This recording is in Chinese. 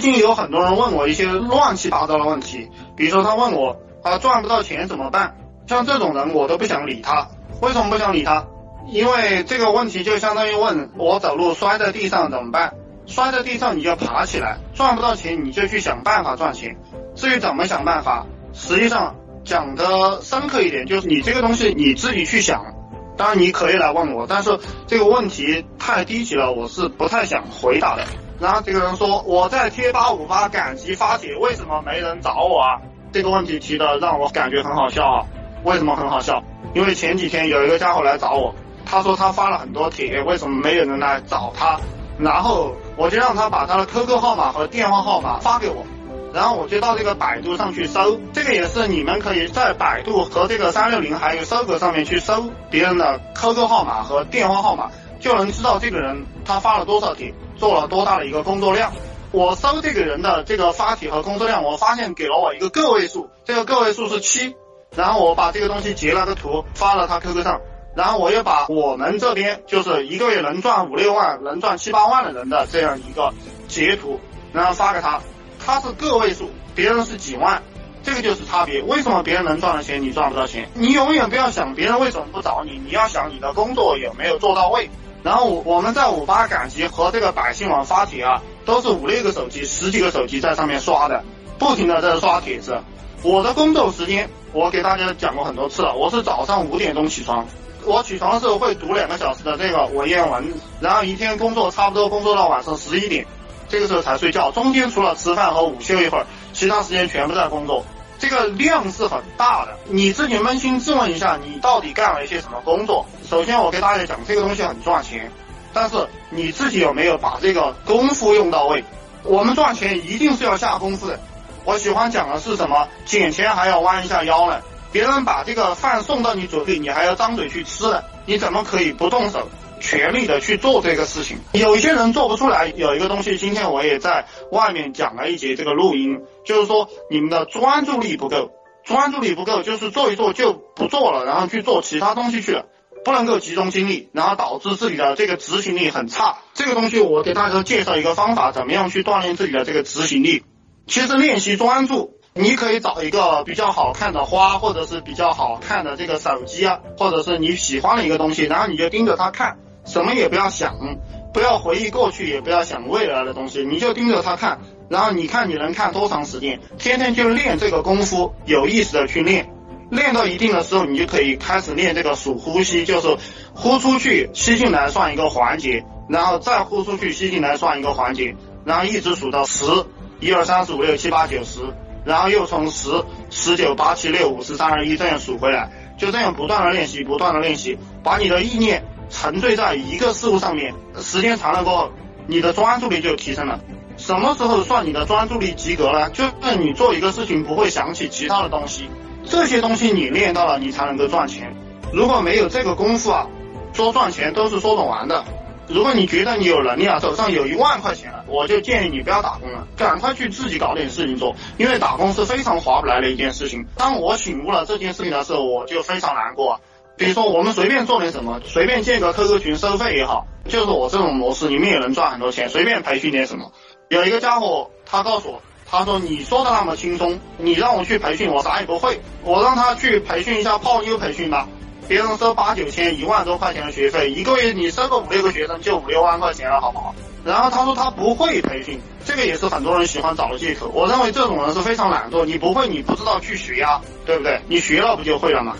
最近有很多人问我一些乱七八糟的问题，比如说他问我啊赚不到钱怎么办？像这种人我都不想理他。为什么不想理他？因为这个问题就相当于问我走路摔在地上怎么办？摔在地上你就爬起来，赚不到钱你就去想办法赚钱。至于怎么想办法，实际上讲的深刻一点，就是你这个东西你自己去想。当然你可以来问我，但是这个问题太低级了，我是不太想回答的。然后这个人说我在贴吧五八赶集发帖，为什么没人找我啊？这个问题提的让我感觉很好笑啊！为什么很好笑？因为前几天有一个家伙来找我，他说他发了很多帖，为什么没有人来找他？然后我就让他把他的 QQ 号码和电话号码发给我，然后我就到这个百度上去搜，这个也是你们可以在百度和这个三六零还有搜狗上面去搜别人的 QQ 号码和电话号码，就能知道这个人他发了多少帖。做了多大的一个工作量？我搜这个人的这个发帖和工作量，我发现给了我一个个位数，这个个位数是七。然后我把这个东西截了个图发了他 QQ 上，然后我又把我们这边就是一个月能赚五六万、能赚七八万的人的这样一个截图，然后发给他。他是个位数，别人是几万，这个就是差别。为什么别人能赚到钱，你赚不到钱？你永远不要想别人为什么不找你，你要想你的工作有没有做到位。然后我我们在五八赶集和这个百姓网发帖啊，都是五六个手机、十几个手机在上面刷的，不停的在刷帖子。我的工作时间，我给大家讲过很多次了，我是早上五点钟起床，我起床的时候会读两个小时的这个文言文，然后一天工作差不多工作到晚上十一点，这个时候才睡觉，中间除了吃饭和午休一会儿，其他时间全部在工作。这个量是很大的，你自己扪心自问一下，你到底干了一些什么工作？首先，我给大家讲，这个东西很赚钱，但是你自己有没有把这个功夫用到位？我们赚钱一定是要下功夫的。我喜欢讲的是什么？捡钱还要弯一下腰呢。别人把这个饭送到你嘴里，你还要张嘴去吃，你怎么可以不动手？全力的去做这个事情，有一些人做不出来。有一个东西，今天我也在外面讲了一节这个录音，就是说你们的专注力不够，专注力不够，就是做一做就不做了，然后去做其他东西去了，不能够集中精力，然后导致自己的这个执行力很差。这个东西我给大家介绍一个方法，怎么样去锻炼自己的这个执行力。其实练习专注，你可以找一个比较好看的花，或者是比较好看的这个手机啊，或者是你喜欢的一个东西，然后你就盯着它看。什么也不要想，不要回忆过去，也不要想未来的东西，你就盯着它看，然后你看你能看多长时间，天天就练这个功夫，有意识的去练，练到一定的时候，你就可以开始练这个数呼吸，就是呼出去吸进来算一个环节，然后再呼出去吸进来算一个环节，然后一直数到十，一二三四五六七八九十，然后又从十十九八七六五四三二一这样数回来，就这样不断的练习，不断的练习，把你的意念。沉醉在一个事物上面，时间长了过后，你的专注力就提升了。什么时候算你的专注力及格呢？就是你做一个事情不会想起其他的东西，这些东西你练到了，你才能够赚钱。如果没有这个功夫啊，说赚钱都是说着玩的。如果你觉得你有能力啊，手上有一万块钱了，我就建议你不要打工了，赶快去自己搞点事情做，因为打工是非常划不来的一件事情。当我醒悟了这件事情的时候，我就非常难过。比如说，我们随便做点什么，随便建个 QQ 群收费也好，就是我这种模式，你们也能赚很多钱。随便培训点什么，有一个家伙，他告诉我，他说你说的那么轻松，你让我去培训，我啥也不会。我让他去培训一下泡妞培训吧，别人收八九千、一万多块钱的学费，一个月你收个五六个学生就五六万块钱了，好不好？然后他说他不会培训，这个也是很多人喜欢找的借口。我认为这种人是非常懒惰，你不会，你不知道去学呀，对不对？你学了不就会了吗？